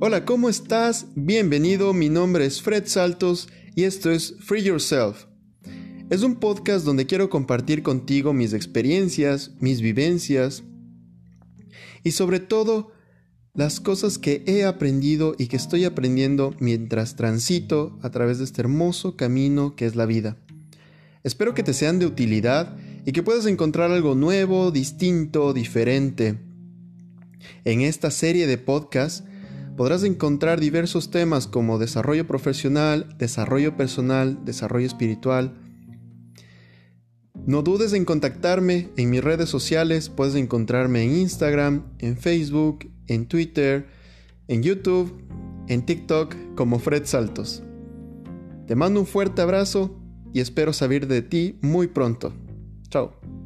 Hola, ¿cómo estás? Bienvenido, mi nombre es Fred Saltos y esto es Free Yourself. Es un podcast donde quiero compartir contigo mis experiencias, mis vivencias y sobre todo las cosas que he aprendido y que estoy aprendiendo mientras transito a través de este hermoso camino que es la vida. Espero que te sean de utilidad y que puedas encontrar algo nuevo, distinto, diferente. En esta serie de podcasts podrás encontrar diversos temas como desarrollo profesional, desarrollo personal, desarrollo espiritual. No dudes en contactarme en mis redes sociales, puedes encontrarme en Instagram, en Facebook, en Twitter, en YouTube, en TikTok como Fred Saltos. Te mando un fuerte abrazo y espero saber de ti muy pronto. Chao.